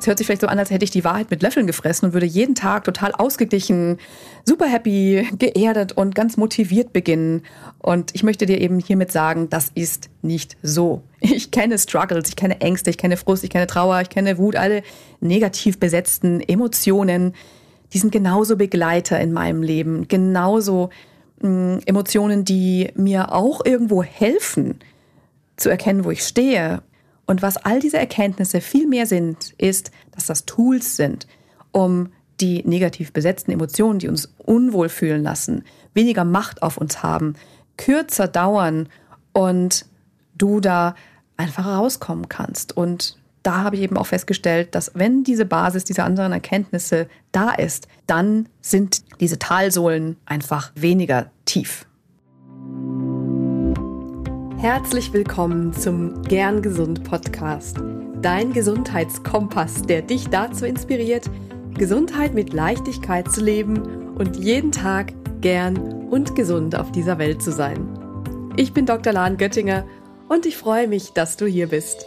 Es hört sich vielleicht so an, als hätte ich die Wahrheit mit Löffeln gefressen und würde jeden Tag total ausgeglichen, super happy, geerdet und ganz motiviert beginnen. Und ich möchte dir eben hiermit sagen, das ist nicht so. Ich kenne Struggles, ich kenne Ängste, ich kenne Frust, ich kenne Trauer, ich kenne Wut, alle negativ besetzten Emotionen. Die sind genauso Begleiter in meinem Leben, genauso mh, hm, Emotionen, die mir auch irgendwo helfen, zu erkennen, wo ich stehe und was all diese Erkenntnisse viel mehr sind, ist, dass das Tools sind, um die negativ besetzten Emotionen, die uns unwohl fühlen lassen, weniger Macht auf uns haben, kürzer dauern und du da einfach rauskommen kannst. Und da habe ich eben auch festgestellt, dass wenn diese Basis dieser anderen Erkenntnisse da ist, dann sind diese Talsohlen einfach weniger tief. Herzlich willkommen zum Gern Gesund Podcast, dein Gesundheitskompass, der dich dazu inspiriert, Gesundheit mit Leichtigkeit zu leben und jeden Tag gern und gesund auf dieser Welt zu sein. Ich bin Dr. Lahn Göttinger und ich freue mich, dass du hier bist.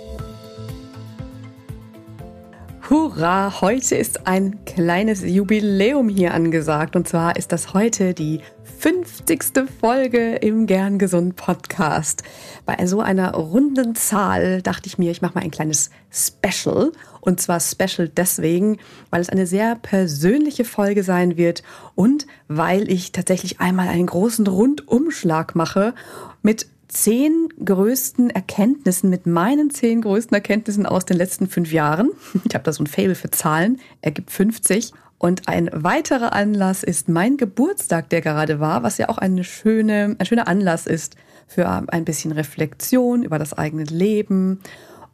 Hurra, heute ist ein kleines Jubiläum hier angesagt und zwar ist das heute die 50. Folge im Gern Gesund Podcast. Bei so einer runden Zahl dachte ich mir, ich mache mal ein kleines Special. Und zwar Special deswegen, weil es eine sehr persönliche Folge sein wird und weil ich tatsächlich einmal einen großen Rundumschlag mache mit zehn größten Erkenntnissen, mit meinen zehn größten Erkenntnissen aus den letzten fünf Jahren. Ich habe da so ein Fable für Zahlen, ergibt 50. Und ein weiterer Anlass ist mein Geburtstag, der gerade war, was ja auch eine schöne, ein schöner Anlass ist für ein bisschen Reflexion über das eigene Leben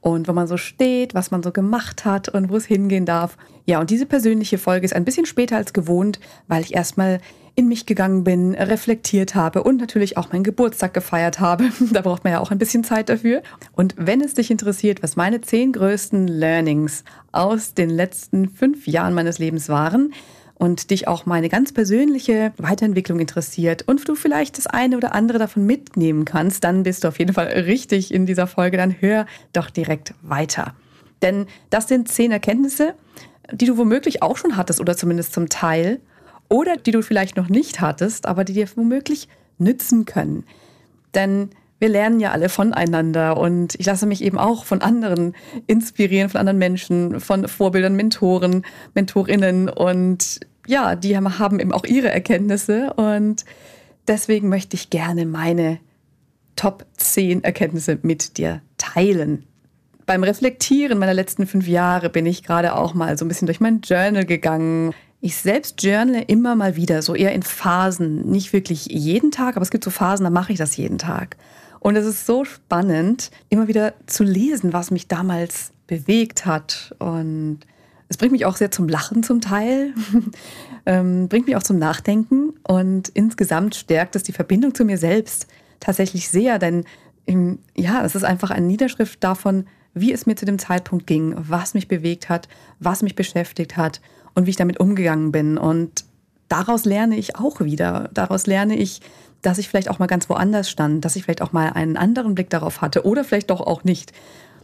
und wo man so steht, was man so gemacht hat und wo es hingehen darf. Ja, und diese persönliche Folge ist ein bisschen später als gewohnt, weil ich erstmal in mich gegangen bin, reflektiert habe und natürlich auch meinen Geburtstag gefeiert habe. da braucht man ja auch ein bisschen Zeit dafür. Und wenn es dich interessiert, was meine zehn größten Learnings aus den letzten fünf Jahren meines Lebens waren, und dich auch meine ganz persönliche Weiterentwicklung interessiert und du vielleicht das eine oder andere davon mitnehmen kannst, dann bist du auf jeden Fall richtig in dieser Folge. Dann hör doch direkt weiter. Denn das sind zehn Erkenntnisse, die du womöglich auch schon hattest oder zumindest zum Teil oder die du vielleicht noch nicht hattest, aber die dir womöglich nützen können. Denn wir lernen ja alle voneinander und ich lasse mich eben auch von anderen inspirieren, von anderen Menschen, von Vorbildern, Mentoren, Mentorinnen und ja, die haben eben auch ihre Erkenntnisse und deswegen möchte ich gerne meine Top 10 Erkenntnisse mit dir teilen. Beim Reflektieren meiner letzten fünf Jahre bin ich gerade auch mal so ein bisschen durch mein Journal gegangen ich selbst journale immer mal wieder, so eher in Phasen. Nicht wirklich jeden Tag, aber es gibt so Phasen, da mache ich das jeden Tag. Und es ist so spannend, immer wieder zu lesen, was mich damals bewegt hat. Und es bringt mich auch sehr zum Lachen zum Teil, ähm, bringt mich auch zum Nachdenken. Und insgesamt stärkt es die Verbindung zu mir selbst tatsächlich sehr, denn im, ja, es ist einfach eine Niederschrift davon, wie es mir zu dem Zeitpunkt ging, was mich bewegt hat, was mich beschäftigt hat und wie ich damit umgegangen bin. Und daraus lerne ich auch wieder. Daraus lerne ich, dass ich vielleicht auch mal ganz woanders stand, dass ich vielleicht auch mal einen anderen Blick darauf hatte oder vielleicht doch auch nicht.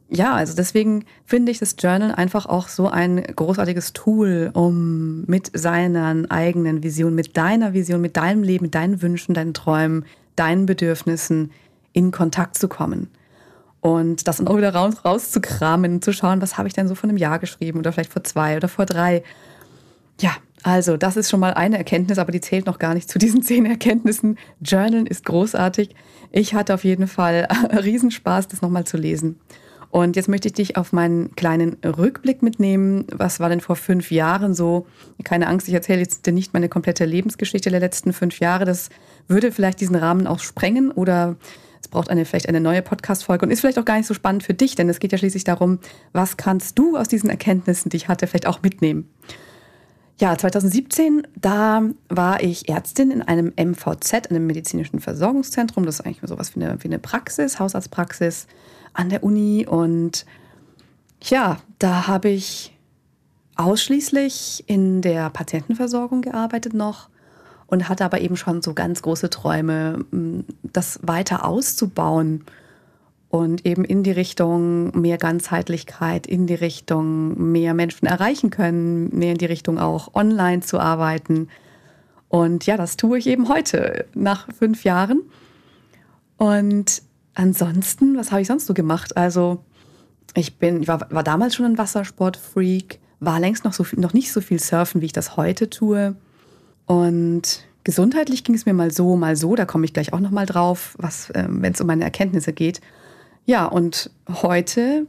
Ja, also deswegen finde ich das Journal einfach auch so ein großartiges Tool, um mit seiner eigenen Vision, mit deiner Vision, mit deinem Leben, mit deinen Wünschen, deinen Träumen, deinen Bedürfnissen in Kontakt zu kommen. Und das dann auch wieder raus, rauszukramen, zu schauen, was habe ich denn so vor einem Jahr geschrieben oder vielleicht vor zwei oder vor drei. Ja, also das ist schon mal eine Erkenntnis, aber die zählt noch gar nicht zu diesen zehn Erkenntnissen. Journalen ist großartig. Ich hatte auf jeden Fall Riesenspaß, das nochmal zu lesen. Und jetzt möchte ich dich auf meinen kleinen Rückblick mitnehmen. Was war denn vor fünf Jahren so? Keine Angst, ich erzähle jetzt nicht meine komplette Lebensgeschichte der letzten fünf Jahre. Das würde vielleicht diesen Rahmen auch sprengen oder es braucht eine, vielleicht eine neue Podcast-Folge und ist vielleicht auch gar nicht so spannend für dich, denn es geht ja schließlich darum, was kannst du aus diesen Erkenntnissen, die ich hatte, vielleicht auch mitnehmen. Ja, 2017, da war ich Ärztin in einem MVZ, einem medizinischen Versorgungszentrum. Das ist eigentlich sowas wie eine, wie eine Praxis, Hausarztpraxis an der Uni. Und ja, da habe ich ausschließlich in der Patientenversorgung gearbeitet noch und hatte aber eben schon so ganz große Träume, das weiter auszubauen und eben in die Richtung mehr Ganzheitlichkeit, in die Richtung mehr Menschen erreichen können, mehr in die Richtung auch online zu arbeiten. Und ja, das tue ich eben heute nach fünf Jahren. Und ansonsten, was habe ich sonst so gemacht? Also ich bin, ich war, war damals schon ein Wassersportfreak, war längst noch, so noch nicht so viel surfen, wie ich das heute tue. Und gesundheitlich ging es mir mal so, mal so. Da komme ich gleich auch noch mal drauf, äh, wenn es um meine Erkenntnisse geht. Ja, und heute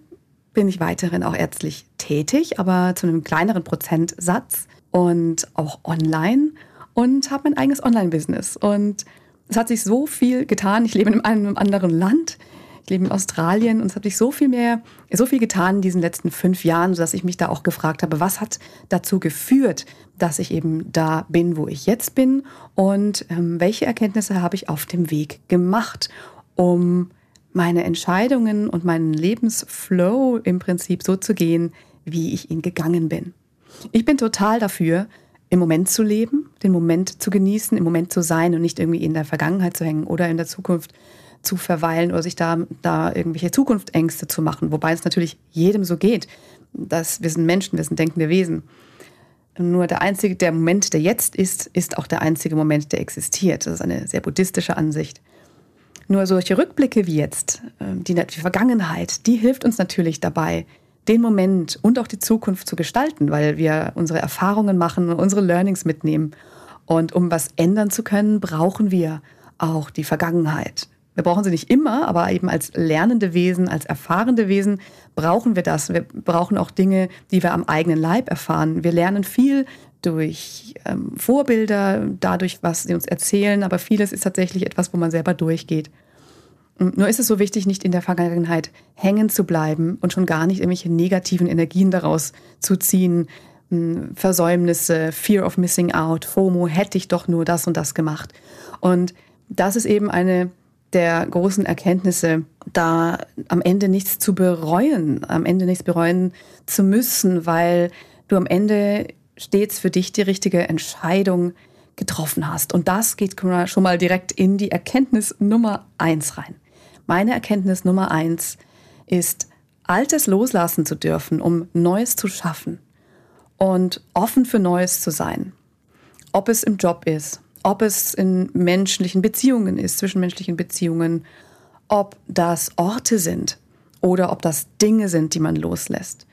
bin ich weiterhin auch ärztlich tätig, aber zu einem kleineren Prozentsatz und auch online und habe mein eigenes Online-Business. Und es hat sich so viel getan. Ich lebe in einem anderen Land. Ich lebe in Australien und es hat sich so viel mehr, so viel getan in diesen letzten fünf Jahren, sodass ich mich da auch gefragt habe, was hat dazu geführt, dass ich eben da bin, wo ich jetzt bin und ähm, welche Erkenntnisse habe ich auf dem Weg gemacht, um meine Entscheidungen und meinen Lebensflow im Prinzip so zu gehen, wie ich ihn gegangen bin. Ich bin total dafür, im Moment zu leben, den Moment zu genießen, im Moment zu sein und nicht irgendwie in der Vergangenheit zu hängen oder in der Zukunft zu verweilen oder sich da, da irgendwelche Zukunftsängste zu machen. Wobei es natürlich jedem so geht. dass wir sind Menschen, wir sind denkende Wesen. Nur der einzige, der Moment, der jetzt ist, ist auch der einzige Moment, der existiert. Das ist eine sehr buddhistische Ansicht. Nur solche Rückblicke wie jetzt, ähm, die, die Vergangenheit, die hilft uns natürlich dabei, den Moment und auch die Zukunft zu gestalten, weil wir unsere Erfahrungen machen und unsere Learnings mitnehmen. Und um was ändern zu können, brauchen wir auch die Vergangenheit. Wir brauchen sie nicht immer, aber eben als lernende Wesen, als erfahrende Wesen brauchen wir das. Wir brauchen auch Dinge, die wir am eigenen Leib erfahren. Wir lernen viel durch ähm, Vorbilder, dadurch, was sie uns erzählen, aber vieles ist tatsächlich etwas, wo man selber durchgeht. Und nur ist es so wichtig, nicht in der Vergangenheit hängen zu bleiben und schon gar nicht irgendwelche negativen Energien daraus zu ziehen. Hm, Versäumnisse, Fear of Missing Out, FOMO, hätte ich doch nur das und das gemacht. Und das ist eben eine der großen Erkenntnisse, da am Ende nichts zu bereuen, am Ende nichts bereuen zu müssen, weil du am Ende stets für dich die richtige Entscheidung getroffen hast. Und das geht schon mal direkt in die Erkenntnis Nummer eins rein. Meine Erkenntnis Nummer eins ist, Altes loslassen zu dürfen, um Neues zu schaffen und offen für Neues zu sein. Ob es im Job ist, ob es in menschlichen Beziehungen ist, zwischenmenschlichen Beziehungen, ob das Orte sind oder ob das Dinge sind, die man loslässt.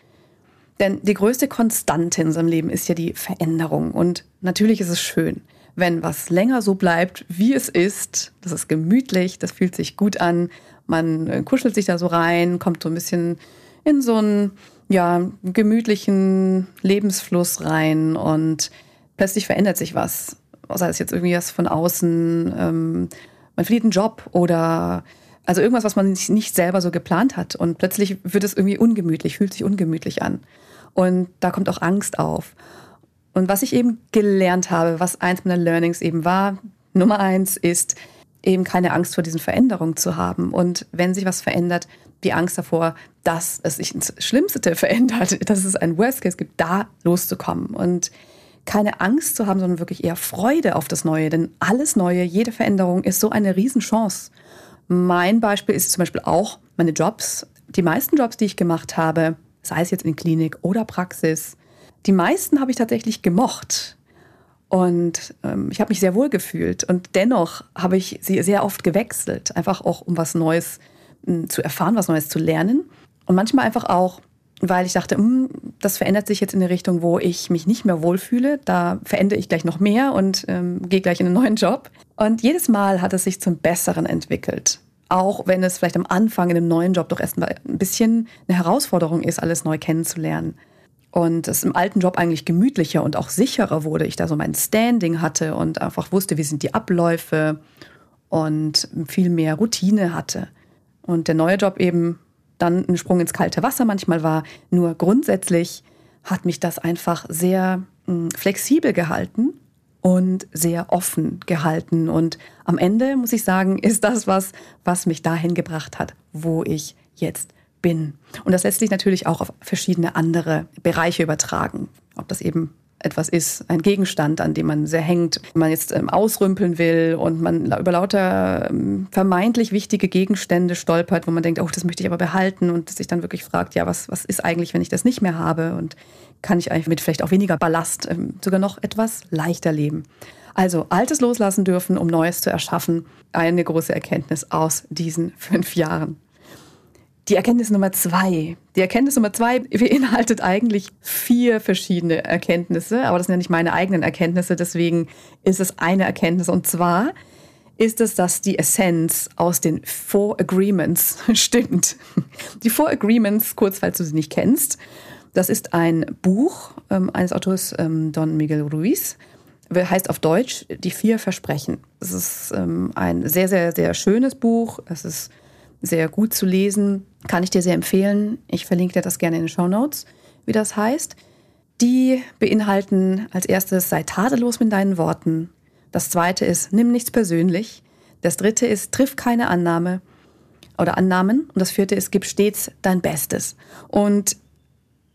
Denn die größte Konstante in unserem Leben ist ja die Veränderung. Und natürlich ist es schön, wenn was länger so bleibt, wie es ist. Das ist gemütlich, das fühlt sich gut an. Man äh, kuschelt sich da so rein, kommt so ein bisschen in so einen ja, gemütlichen Lebensfluss rein und plötzlich verändert sich was. Sei es jetzt irgendwie was von außen, ähm, man verliert einen Job oder also irgendwas, was man nicht selber so geplant hat. Und plötzlich wird es irgendwie ungemütlich, fühlt sich ungemütlich an. Und da kommt auch Angst auf. Und was ich eben gelernt habe, was eins meiner Learnings eben war, Nummer eins ist eben keine Angst vor diesen Veränderungen zu haben. Und wenn sich was verändert, die Angst davor, dass es sich ins Schlimmste verändert, dass es ein Worst Case gibt, da loszukommen. Und keine Angst zu haben, sondern wirklich eher Freude auf das Neue. Denn alles Neue, jede Veränderung ist so eine Riesenchance. Mein Beispiel ist zum Beispiel auch meine Jobs. Die meisten Jobs, die ich gemacht habe, sei es jetzt in Klinik oder Praxis, die meisten habe ich tatsächlich gemocht. Und ähm, ich habe mich sehr wohl gefühlt. Und dennoch habe ich sie sehr oft gewechselt, einfach auch um was Neues hm, zu erfahren, was Neues zu lernen. Und manchmal einfach auch, weil ich dachte, hm, das verändert sich jetzt in eine Richtung, wo ich mich nicht mehr wohlfühle. Da verändere ich gleich noch mehr und ähm, gehe gleich in einen neuen Job. Und jedes Mal hat es sich zum Besseren entwickelt. Auch wenn es vielleicht am Anfang in einem neuen Job doch erstmal ein bisschen eine Herausforderung ist, alles neu kennenzulernen und es im alten Job eigentlich gemütlicher und auch sicherer wurde. Ich da so mein Standing hatte und einfach wusste, wie sind die Abläufe und viel mehr Routine hatte. Und der neue Job eben dann ein Sprung ins kalte Wasser manchmal war. Nur grundsätzlich hat mich das einfach sehr hm, flexibel gehalten und sehr offen gehalten. Und am Ende muss ich sagen, ist das was, was mich dahin gebracht hat, wo ich jetzt bin. Und das lässt sich natürlich auch auf verschiedene andere Bereiche übertragen. Ob das eben etwas ist, ein Gegenstand, an dem man sehr hängt, man jetzt ähm, ausrümpeln will und man über lauter ähm, vermeintlich wichtige Gegenstände stolpert, wo man denkt, oh, das möchte ich aber behalten und sich dann wirklich fragt, ja, was, was ist eigentlich, wenn ich das nicht mehr habe und kann ich eigentlich mit vielleicht auch weniger Ballast ähm, sogar noch etwas leichter leben. Also Altes loslassen dürfen, um Neues zu erschaffen. Eine große Erkenntnis aus diesen fünf Jahren. Die Erkenntnis Nummer zwei. Die Erkenntnis Nummer zwei beinhaltet eigentlich vier verschiedene Erkenntnisse, aber das sind ja nicht meine eigenen Erkenntnisse, deswegen ist es eine Erkenntnis. Und zwar ist es, dass die Essenz aus den Four Agreements stimmt. Die Four Agreements, kurz falls du sie nicht kennst, das ist ein Buch ähm, eines Autors ähm, Don Miguel Ruiz heißt auf Deutsch Die vier Versprechen. Es ist ähm, ein sehr, sehr, sehr schönes Buch. Es ist sehr gut zu lesen. Kann ich dir sehr empfehlen. Ich verlinke dir das gerne in den Show Notes, wie das heißt. Die beinhalten als erstes, sei tadellos mit deinen Worten. Das zweite ist, nimm nichts persönlich. Das dritte ist, triff keine Annahme oder Annahmen. Und das vierte ist, gib stets dein Bestes. Und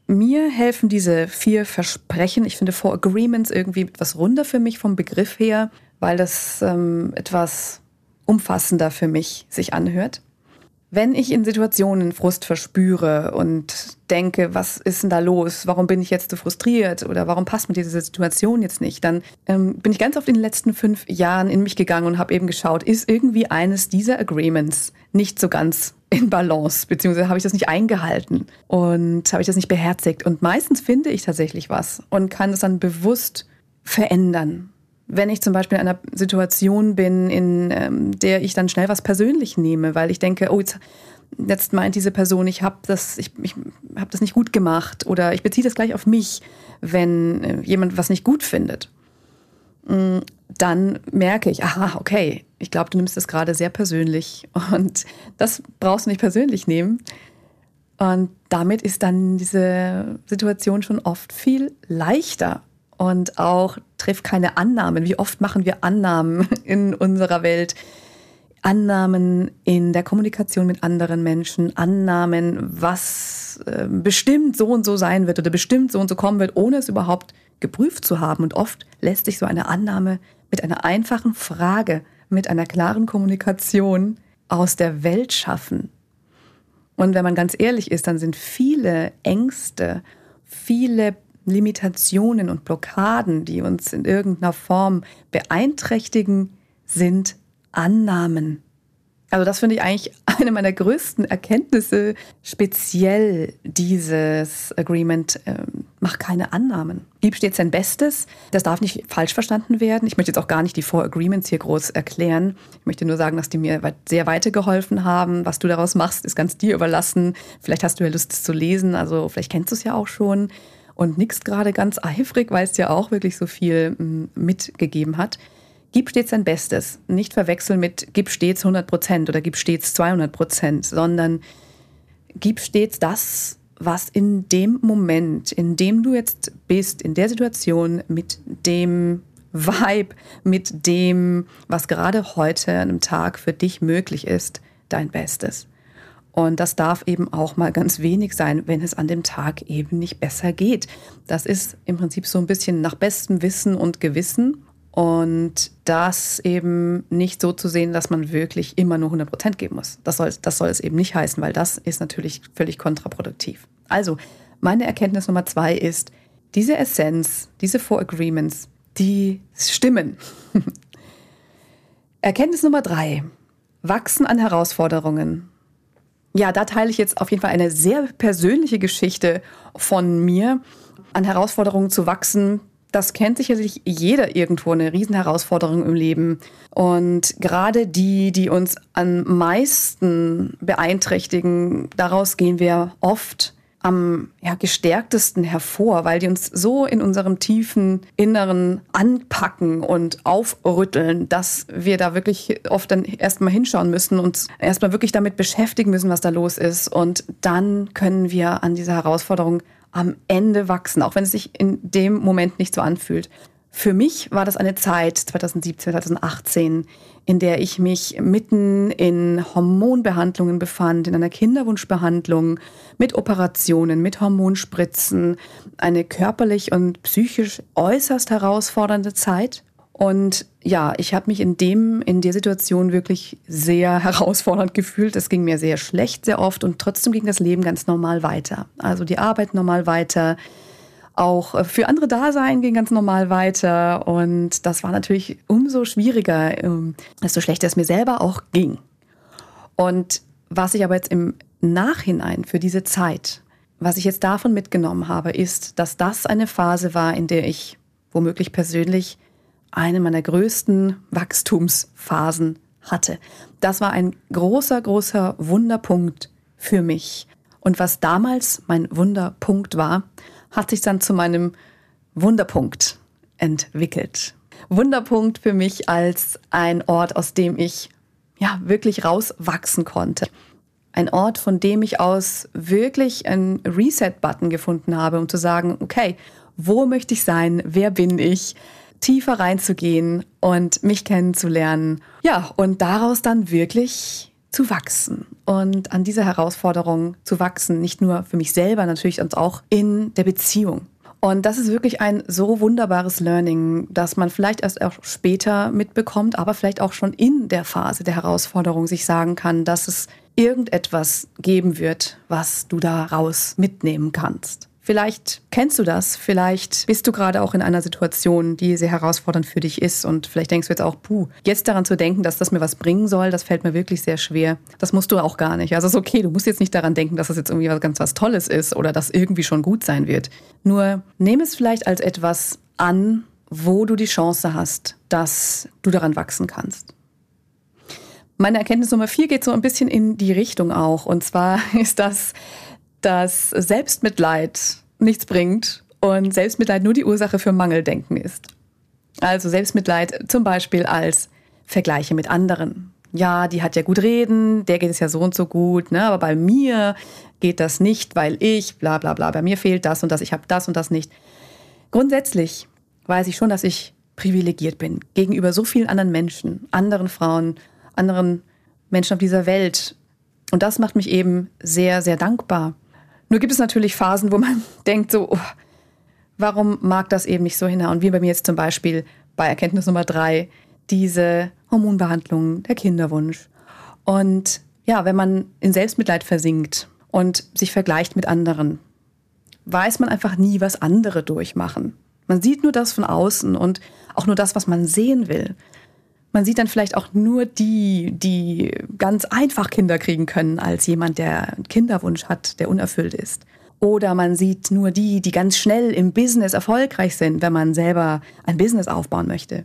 mir helfen diese vier Versprechen. Ich finde Four Agreements irgendwie etwas runder für mich vom Begriff her, weil das ähm, etwas umfassender für mich sich anhört. Wenn ich in Situationen Frust verspüre und denke, was ist denn da los? Warum bin ich jetzt so frustriert? Oder warum passt mir diese Situation jetzt nicht? Dann ähm, bin ich ganz oft in den letzten fünf Jahren in mich gegangen und habe eben geschaut, ist irgendwie eines dieser Agreements nicht so ganz in Balance, beziehungsweise habe ich das nicht eingehalten und habe ich das nicht beherzigt. Und meistens finde ich tatsächlich was und kann das dann bewusst verändern wenn ich zum Beispiel in einer Situation bin, in ähm, der ich dann schnell was persönlich nehme, weil ich denke, oh, jetzt, jetzt meint diese Person, ich habe das, ich, ich habe das nicht gut gemacht oder ich beziehe das gleich auf mich, wenn äh, jemand was nicht gut findet. Mm, dann merke ich, aha, okay, ich glaube, du nimmst das gerade sehr persönlich und das brauchst du nicht persönlich nehmen. Und damit ist dann diese Situation schon oft viel leichter und auch triff keine Annahmen. Wie oft machen wir Annahmen in unserer Welt? Annahmen in der Kommunikation mit anderen Menschen, Annahmen, was äh, bestimmt so und so sein wird oder bestimmt so und so kommen wird, ohne es überhaupt geprüft zu haben. Und oft lässt sich so eine Annahme mit einer einfachen Frage, mit einer klaren Kommunikation aus der Welt schaffen. Und wenn man ganz ehrlich ist, dann sind viele Ängste, viele Limitationen und Blockaden, die uns in irgendeiner Form beeinträchtigen, sind Annahmen. Also das finde ich eigentlich eine meiner größten Erkenntnisse, speziell dieses Agreement, äh, mach keine Annahmen. Gib stets dein Bestes. Das darf nicht falsch verstanden werden. Ich möchte jetzt auch gar nicht die Four Agreements hier groß erklären. Ich möchte nur sagen, dass die mir sehr weitergeholfen haben. Was du daraus machst, ist ganz dir überlassen. Vielleicht hast du ja Lust, es zu lesen. Also vielleicht kennst du es ja auch schon und nickst gerade ganz eifrig, weil es dir auch wirklich so viel mm, mitgegeben hat. Gib stets dein Bestes. Nicht verwechseln mit gib stets 100 Prozent oder gib stets 200 Prozent, sondern gib stets das, was in dem Moment, in dem du jetzt bist, in der Situation, mit dem Vibe, mit dem, was gerade heute an einem Tag für dich möglich ist, dein Bestes. Und das darf eben auch mal ganz wenig sein, wenn es an dem Tag eben nicht besser geht. Das ist im Prinzip so ein bisschen nach bestem Wissen und Gewissen. Und das eben nicht so zu sehen, dass man wirklich immer nur 100 Prozent geben muss. Das soll, das soll es eben nicht heißen, weil das ist natürlich völlig kontraproduktiv. Also, meine Erkenntnis Nummer zwei ist, diese Essenz, diese Four Agreements, die stimmen. Erkenntnis Nummer drei, wachsen an Herausforderungen ja, da teile ich jetzt auf jeden Fall eine sehr persönliche Geschichte von mir. An Herausforderungen zu wachsen, das kennt sicherlich jeder irgendwo, eine Riesenherausforderung im Leben. Und gerade die, die uns am meisten beeinträchtigen, daraus gehen wir oft am ja, gestärktesten hervor, weil die uns so in unserem tiefen Inneren anpacken und aufrütteln, dass wir da wirklich oft dann erstmal hinschauen müssen und erstmal wirklich damit beschäftigen müssen, was da los ist. Und dann können wir an dieser Herausforderung am Ende wachsen, auch wenn es sich in dem Moment nicht so anfühlt. Für mich war das eine Zeit 2017, 2018, in der ich mich mitten in Hormonbehandlungen befand, in einer Kinderwunschbehandlung mit Operationen, mit Hormonspritzen, eine körperlich und psychisch äußerst herausfordernde Zeit. Und ja, ich habe mich in dem, in der Situation wirklich sehr herausfordernd gefühlt. Es ging mir sehr schlecht, sehr oft und trotzdem ging das Leben ganz normal weiter. Also die Arbeit normal weiter, auch äh, für andere Dasein ging ganz normal weiter. Und das war natürlich umso schwieriger, ähm, desto schlechter es mir selber auch ging. Und was ich aber jetzt im Nachhinein für diese Zeit, was ich jetzt davon mitgenommen habe, ist, dass das eine Phase war, in der ich womöglich persönlich eine meiner größten Wachstumsphasen hatte. Das war ein großer, großer Wunderpunkt für mich. Und was damals mein Wunderpunkt war, hat sich dann zu meinem Wunderpunkt entwickelt. Wunderpunkt für mich als ein Ort, aus dem ich ja wirklich rauswachsen konnte. Ein Ort, von dem ich aus wirklich einen Reset-Button gefunden habe, um zu sagen, okay, wo möchte ich sein? Wer bin ich? Tiefer reinzugehen und mich kennenzulernen. Ja, und daraus dann wirklich zu wachsen und an dieser Herausforderung zu wachsen, nicht nur für mich selber natürlich, sondern auch in der Beziehung. Und das ist wirklich ein so wunderbares Learning, dass man vielleicht erst auch später mitbekommt, aber vielleicht auch schon in der Phase der Herausforderung sich sagen kann, dass es irgendetwas geben wird, was du daraus mitnehmen kannst. Vielleicht kennst du das, vielleicht bist du gerade auch in einer Situation, die sehr herausfordernd für dich ist und vielleicht denkst du jetzt auch, puh, jetzt daran zu denken, dass das mir was bringen soll, das fällt mir wirklich sehr schwer. Das musst du auch gar nicht. Also es ist okay, du musst jetzt nicht daran denken, dass das jetzt irgendwie was ganz was Tolles ist oder dass irgendwie schon gut sein wird. Nur nehme es vielleicht als etwas an, wo du die Chance hast, dass du daran wachsen kannst. Meine Erkenntnis Nummer vier geht so ein bisschen in die Richtung auch. Und zwar ist das, dass Selbstmitleid nichts bringt und Selbstmitleid nur die Ursache für Mangeldenken ist. Also Selbstmitleid zum Beispiel als Vergleiche mit anderen. Ja, die hat ja gut reden, der geht es ja so und so gut, ne? aber bei mir geht das nicht, weil ich, bla bla bla, bei mir fehlt das und das, ich habe das und das nicht. Grundsätzlich weiß ich schon, dass ich privilegiert bin gegenüber so vielen anderen Menschen, anderen Frauen, anderen Menschen auf dieser Welt. Und das macht mich eben sehr, sehr dankbar. Nur gibt es natürlich Phasen, wo man denkt so, oh, warum mag das eben nicht so hinhauen? Wie bei mir jetzt zum Beispiel bei Erkenntnis Nummer drei, diese Hormonbehandlung, der Kinderwunsch. Und ja, wenn man in Selbstmitleid versinkt und sich vergleicht mit anderen, weiß man einfach nie, was andere durchmachen. Man sieht nur das von außen und auch nur das, was man sehen will. Man sieht dann vielleicht auch nur die, die ganz einfach Kinder kriegen können, als jemand, der einen Kinderwunsch hat, der unerfüllt ist. Oder man sieht nur die, die ganz schnell im Business erfolgreich sind, wenn man selber ein Business aufbauen möchte.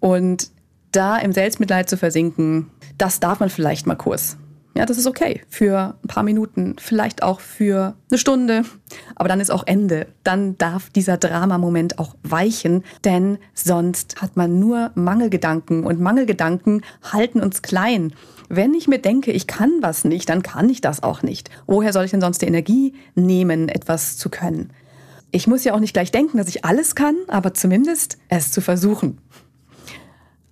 Und da im Selbstmitleid zu versinken, das darf man vielleicht mal kurz. Ja, das ist okay für ein paar Minuten, vielleicht auch für eine Stunde, aber dann ist auch Ende. Dann darf dieser Dramamoment auch weichen, denn sonst hat man nur Mangelgedanken und Mangelgedanken halten uns klein. Wenn ich mir denke, ich kann was nicht, dann kann ich das auch nicht. Woher soll ich denn sonst die Energie nehmen, etwas zu können? Ich muss ja auch nicht gleich denken, dass ich alles kann, aber zumindest es zu versuchen.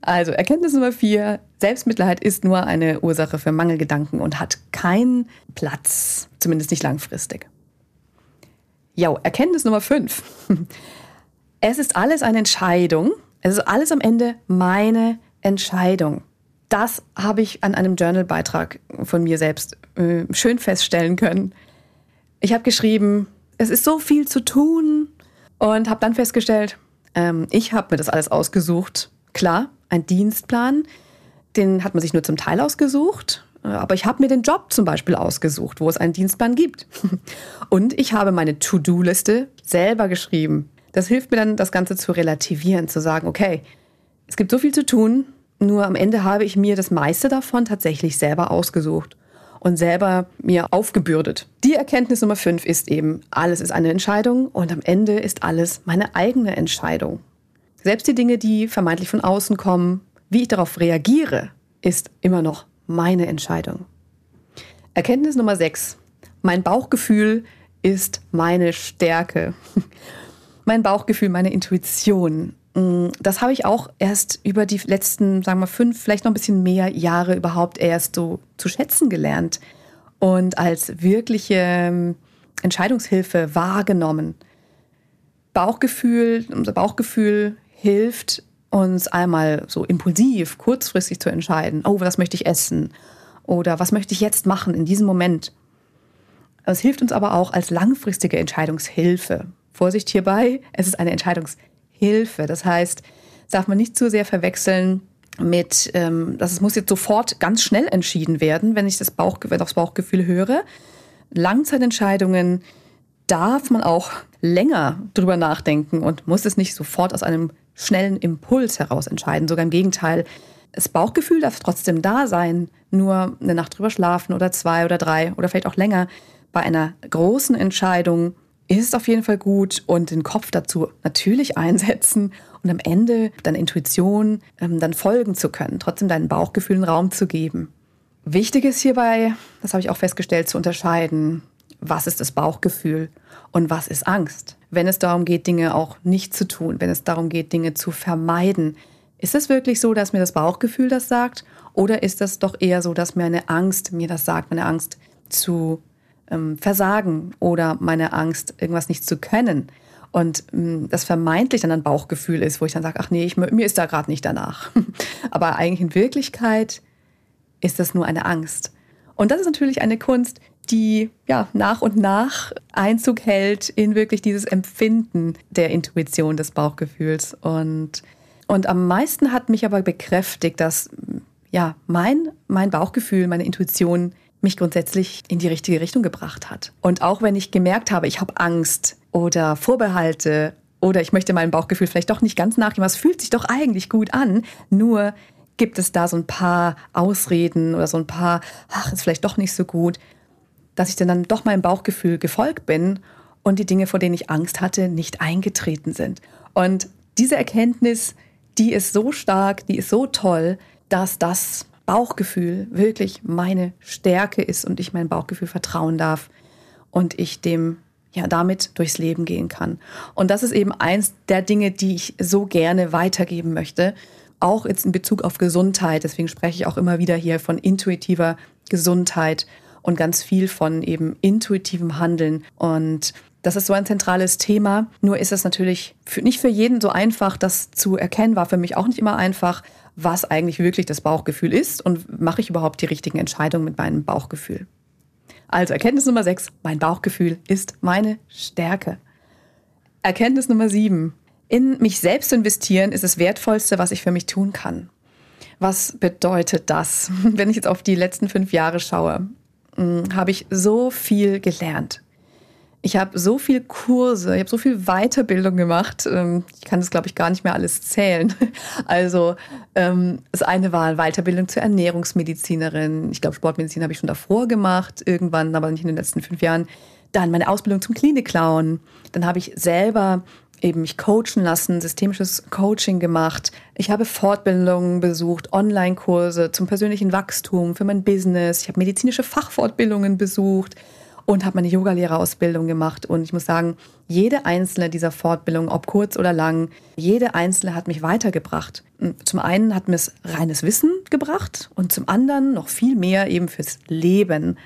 Also Erkenntnis Nummer vier, Selbstmitleid ist nur eine Ursache für Mangelgedanken und hat keinen Platz, zumindest nicht langfristig. Ja, Erkenntnis Nummer fünf. Es ist alles eine Entscheidung. Es ist alles am Ende meine Entscheidung. Das habe ich an einem Journal-Beitrag von mir selbst äh, schön feststellen können. Ich habe geschrieben, es ist so viel zu tun und habe dann festgestellt, ähm, ich habe mir das alles ausgesucht. Klar, ein Dienstplan, den hat man sich nur zum Teil ausgesucht. Aber ich habe mir den Job zum Beispiel ausgesucht, wo es einen Dienstplan gibt. Und ich habe meine To-Do-Liste selber geschrieben. Das hilft mir dann, das Ganze zu relativieren, zu sagen, okay, es gibt so viel zu tun, nur am Ende habe ich mir das meiste davon tatsächlich selber ausgesucht und selber mir aufgebürdet. Die Erkenntnis Nummer fünf ist eben, alles ist eine Entscheidung und am Ende ist alles meine eigene Entscheidung. Selbst die Dinge, die vermeintlich von außen kommen, wie ich darauf reagiere, ist immer noch meine Entscheidung. Erkenntnis Nummer 6. Mein Bauchgefühl ist meine Stärke. mein Bauchgefühl, meine Intuition Mm, das habe ich auch erst über die letzten, sagen wir fünf, vielleicht noch ein bisschen mehr Jahre überhaupt erst so zu schätzen gelernt und als wirkliche ähm, Entscheidungshilfe wahrgenommen. Bauchgefühl, unser Bauchgefühl hilft uns einmal so impulsiv, kurzfristig zu entscheiden, oh, was möchte ich essen oder was möchte ich jetzt machen in diesem Moment. Es hilft uns aber auch als langfristige Entscheidungshilfe. Vorsicht hierbei, es ist eine Entscheidungshilfe. Das heißt, darf man nicht zu sehr verwechseln mit, ähm, dass es muss jetzt sofort ganz schnell entschieden werden, wenn ich das, Bauch, das Bauchgefühl höre. Langzeitentscheidungen darf man auch länger drüber nachdenken und muss es nicht sofort aus einem schnellen Impuls heraus entscheiden. Sogar im Gegenteil. Das Bauchgefühl darf trotzdem da sein, nur eine Nacht drüber schlafen oder zwei oder drei oder vielleicht auch länger. Bei einer großen Entscheidung ist es auf jeden Fall gut und den Kopf dazu natürlich einsetzen und am Ende deiner Intuition ähm, dann folgen zu können, trotzdem deinen Bauchgefühlen Raum zu geben. Wichtig ist hierbei, das habe ich auch festgestellt, zu unterscheiden, was ist das Bauchgefühl und was ist Angst. Wenn es darum geht, Dinge auch nicht zu tun, wenn es darum geht, Dinge zu vermeiden, ist es wirklich so, dass mir das Bauchgefühl das sagt? Oder ist es doch eher so, dass mir eine Angst mir das sagt, meine Angst zu ähm, versagen oder meine Angst, irgendwas nicht zu können? Und ähm, das vermeintlich dann ein Bauchgefühl ist, wo ich dann sage, ach nee, ich, mir ist da gerade nicht danach. Aber eigentlich in Wirklichkeit ist das nur eine Angst. Und das ist natürlich eine Kunst, die ja nach und nach Einzug hält in wirklich dieses Empfinden der Intuition des Bauchgefühls. Und, und am meisten hat mich aber bekräftigt, dass ja mein, mein Bauchgefühl, meine Intuition mich grundsätzlich in die richtige Richtung gebracht hat. Und auch wenn ich gemerkt habe, ich habe Angst oder Vorbehalte oder ich möchte meinem Bauchgefühl vielleicht doch nicht ganz nachgeben, es fühlt sich doch eigentlich gut an, nur gibt es da so ein paar Ausreden oder so ein paar, ach, ist vielleicht doch nicht so gut dass ich dann doch meinem Bauchgefühl gefolgt bin und die Dinge, vor denen ich Angst hatte, nicht eingetreten sind. Und diese Erkenntnis, die ist so stark, die ist so toll, dass das Bauchgefühl wirklich meine Stärke ist und ich mein Bauchgefühl vertrauen darf und ich dem ja damit durchs Leben gehen kann. Und das ist eben eins der Dinge, die ich so gerne weitergeben möchte, auch jetzt in Bezug auf Gesundheit. Deswegen spreche ich auch immer wieder hier von intuitiver Gesundheit und ganz viel von eben intuitivem Handeln. Und das ist so ein zentrales Thema. Nur ist es natürlich für, nicht für jeden so einfach, das zu erkennen. War für mich auch nicht immer einfach, was eigentlich wirklich das Bauchgefühl ist und mache ich überhaupt die richtigen Entscheidungen mit meinem Bauchgefühl. Also Erkenntnis Nummer 6, mein Bauchgefühl ist meine Stärke. Erkenntnis Nummer 7, in mich selbst investieren ist das Wertvollste, was ich für mich tun kann. Was bedeutet das, wenn ich jetzt auf die letzten fünf Jahre schaue? Hm, habe ich so viel gelernt. Ich habe so viel Kurse, ich habe so viel Weiterbildung gemacht. Ähm, ich kann das, glaube ich, gar nicht mehr alles zählen. Also ähm, das eine war Weiterbildung zur Ernährungsmedizinerin. Ich glaube, Sportmedizin habe ich schon davor gemacht, irgendwann, aber nicht in den letzten fünf Jahren. Dann meine Ausbildung zum Klinikclown. Dann habe ich selber eben mich coachen lassen, systemisches Coaching gemacht. Ich habe Fortbildungen besucht, Online-Kurse zum persönlichen Wachstum, für mein Business. Ich habe medizinische Fachfortbildungen besucht und habe meine Yogalehrerausbildung gemacht. Und ich muss sagen, jede einzelne dieser Fortbildungen, ob kurz oder lang, jede einzelne hat mich weitergebracht. Zum einen hat mir es reines Wissen gebracht und zum anderen noch viel mehr eben fürs Leben.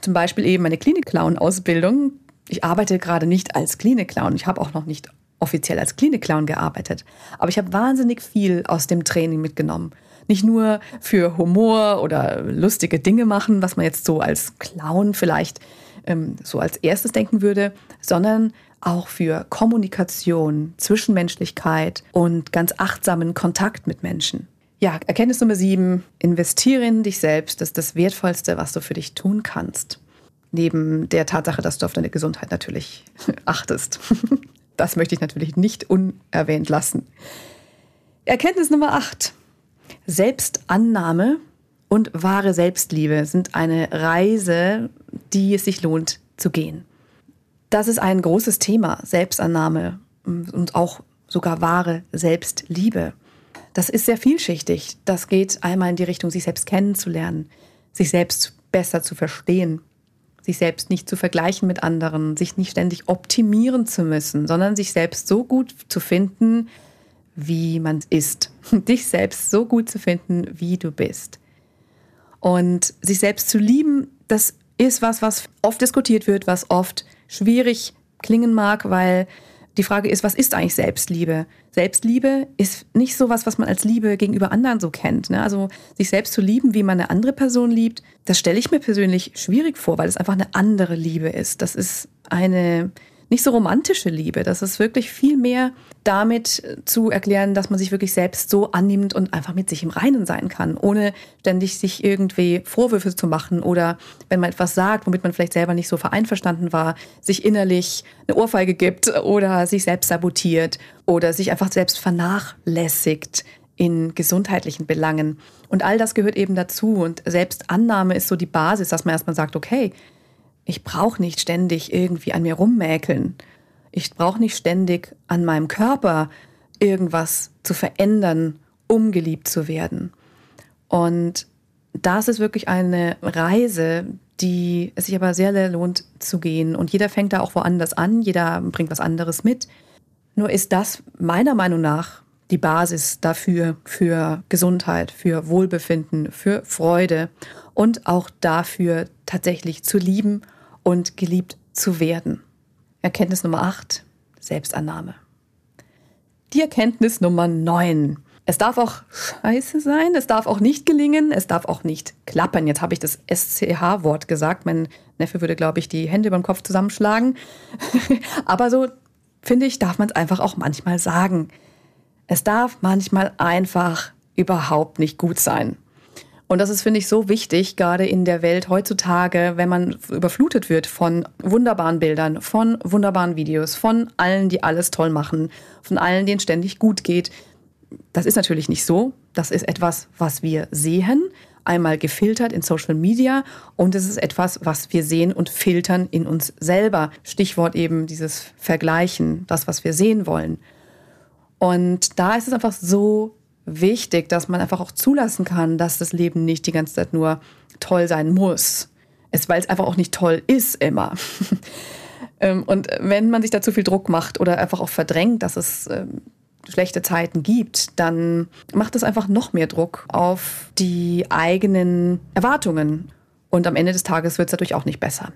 Zum Beispiel eben meine Klinik-Clown-Ausbildung. Ich arbeite gerade nicht als Klinik-Clown. Ich habe auch noch nicht offiziell als Klinik-Clown gearbeitet. Aber ich habe wahnsinnig viel aus dem Training mitgenommen. Nicht nur für Humor oder lustige Dinge machen, was man jetzt so als Clown vielleicht ähm, so als erstes denken würde, sondern auch für Kommunikation, Zwischenmenschlichkeit und ganz achtsamen Kontakt mit Menschen. Ja, Erkenntnis Nummer sieben, investiere in dich selbst. Das ist das Wertvollste, was du für dich tun kannst. Neben der Tatsache, dass du auf deine Gesundheit natürlich achtest. Das möchte ich natürlich nicht unerwähnt lassen. Erkenntnis Nummer 8. Selbstannahme und wahre Selbstliebe sind eine Reise, die es sich lohnt zu gehen. Das ist ein großes Thema, Selbstannahme und auch sogar wahre Selbstliebe. Das ist sehr vielschichtig. Das geht einmal in die Richtung, sich selbst kennenzulernen, sich selbst besser zu verstehen, sich selbst nicht zu vergleichen mit anderen, sich nicht ständig optimieren zu müssen, sondern sich selbst so gut zu finden, wie man ist. Dich selbst so gut zu finden, wie du bist. Und sich selbst zu lieben, das ist was, was oft diskutiert wird, was oft schwierig klingen mag, weil die Frage ist, was ist eigentlich Selbstliebe? Selbstliebe ist nicht so was, was man als Liebe gegenüber anderen so kennt. Ne? Also sich selbst zu lieben, wie man eine andere Person liebt, das stelle ich mir persönlich schwierig vor, weil es einfach eine andere Liebe ist. Das ist eine nicht so romantische Liebe. Das ist wirklich viel mehr damit zu erklären, dass man sich wirklich selbst so annimmt und einfach mit sich im Reinen sein kann, ohne ständig sich irgendwie Vorwürfe zu machen oder wenn man etwas sagt, womit man vielleicht selber nicht so vereinverstanden war, sich innerlich eine Ohrfeige gibt oder sich selbst sabotiert oder sich einfach selbst vernachlässigt in gesundheitlichen Belangen. Und all das gehört eben dazu. Und Selbstannahme ist so die Basis, dass man erstmal sagt, okay, ich brauche nicht ständig irgendwie an mir rummäkeln. Ich brauche nicht ständig an meinem Körper irgendwas zu verändern, um geliebt zu werden. Und das ist wirklich eine Reise, die es sich aber sehr, sehr lohnt zu gehen. Und jeder fängt da auch woanders an, jeder bringt was anderes mit. Nur ist das meiner Meinung nach die Basis dafür, für Gesundheit, für Wohlbefinden, für Freude und auch dafür tatsächlich zu lieben und geliebt zu werden. Erkenntnis Nummer 8, Selbstannahme. Die Erkenntnis Nummer 9. Es darf auch scheiße sein, es darf auch nicht gelingen, es darf auch nicht klappen. Jetzt habe ich das SCH-Wort gesagt. Mein Neffe würde, glaube ich, die Hände über den Kopf zusammenschlagen. Aber so, finde ich, darf man es einfach auch manchmal sagen. Es darf manchmal einfach überhaupt nicht gut sein. Und das ist, finde ich, so wichtig, gerade in der Welt heutzutage, wenn man überflutet wird von wunderbaren Bildern, von wunderbaren Videos, von allen, die alles toll machen, von allen, denen ständig gut geht. Das ist natürlich nicht so. Das ist etwas, was wir sehen, einmal gefiltert in Social Media und es ist etwas, was wir sehen und filtern in uns selber. Stichwort eben dieses Vergleichen, das, was wir sehen wollen. Und da ist es einfach so wichtig, dass man einfach auch zulassen kann, dass das Leben nicht die ganze Zeit nur toll sein muss. Es, weil es einfach auch nicht toll ist immer. Ähm, und wenn man sich da zu viel Druck macht oder einfach auch verdrängt, dass es ähm, schlechte Zeiten gibt, dann macht es einfach noch mehr Druck auf die eigenen Erwartungen. Und am Ende des Tages wird es dadurch auch nicht besser.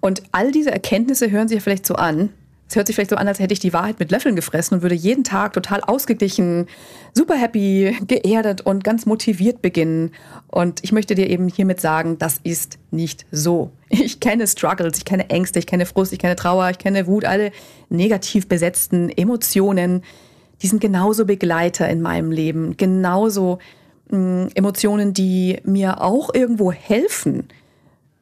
Und all diese Erkenntnisse hören sich vielleicht so an, es hört sich vielleicht so an, als hätte ich die Wahrheit mit Löffeln gefressen und würde jeden Tag total ausgeglichen, super happy, geerdet und ganz motiviert beginnen. Und ich möchte dir eben hiermit sagen, das ist nicht so. Ich kenne Struggles, ich kenne Ängste, ich kenne Frust, ich kenne Trauer, ich kenne Wut, alle negativ besetzten Emotionen. Die sind genauso Begleiter in meinem Leben, genauso mh, hm, Emotionen, die mir auch irgendwo helfen,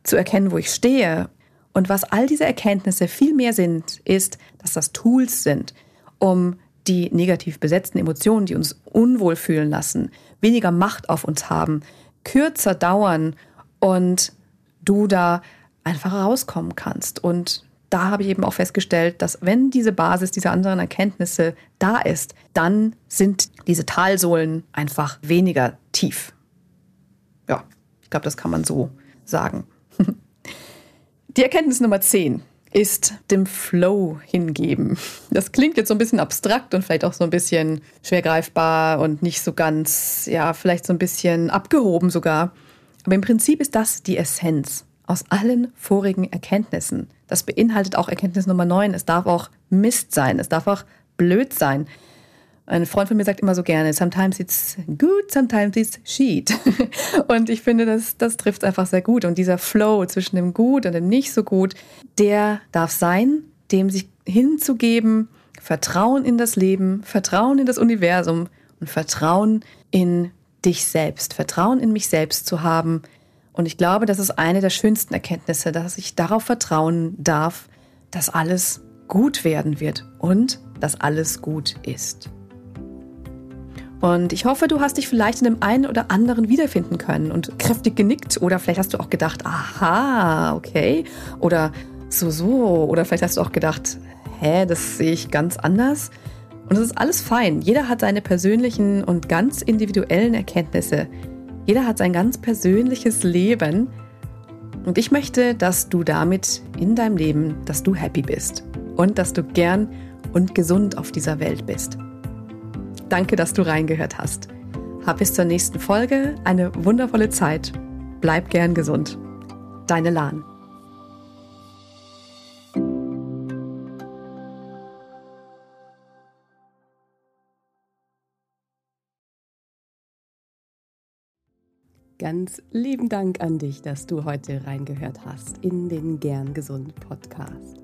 zu erkennen, wo ich stehe und was all diese Erkenntnisse viel mehr sind, ist, dass das Tools sind, um die negativ besetzten Emotionen, die uns unwohl fühlen lassen, weniger Macht auf uns haben, kürzer dauern und du da einfach rauskommen kannst. Und da habe ich eben auch festgestellt, dass wenn diese Basis dieser anderen Erkenntnisse da ist, dann sind diese Talsohlen einfach weniger tief. Ja, ich glaube, das kann man so sagen. Die Erkenntnis Nummer 10 ist dem Flow hingeben. Das klingt jetzt so ein bisschen abstrakt und vielleicht auch so ein bisschen schwer greifbar und nicht so ganz, ja, vielleicht so ein bisschen abgehoben sogar. Aber im Prinzip ist das die Essenz aus allen vorigen Erkenntnissen. Das beinhaltet auch Erkenntnis Nummer 9. Es darf auch Mist sein. Es darf auch blöd sein. Ein Freund von mir sagt immer so gerne, sometimes it's good, sometimes it's shit. Und ich finde, das, das trifft einfach sehr gut. Und dieser Flow zwischen dem Gut und dem Nicht so gut, der darf sein, dem sich hinzugeben, Vertrauen in das Leben, Vertrauen in das Universum und Vertrauen in dich selbst, Vertrauen in mich selbst zu haben. Und ich glaube, das ist eine der schönsten Erkenntnisse, dass ich darauf vertrauen darf, dass alles gut werden wird und dass alles gut ist. Und ich hoffe, du hast dich vielleicht in dem einen oder anderen wiederfinden können und kräftig genickt. Oder vielleicht hast du auch gedacht, aha, okay. Oder so, so. Oder vielleicht hast du auch gedacht, hä, das sehe ich ganz anders. Und es ist alles fein. Jeder hat seine persönlichen und ganz individuellen Erkenntnisse. Jeder hat sein ganz persönliches Leben. Und ich möchte, dass du damit in deinem Leben, dass du happy bist und dass du gern und gesund auf dieser Welt bist. Danke, dass du reingehört hast. Hab bis zur nächsten Folge eine wundervolle Zeit. Bleib gern gesund. Deine Lahn. Ganz lieben Dank an dich, dass du heute reingehört hast in den Gern Gesund Podcast.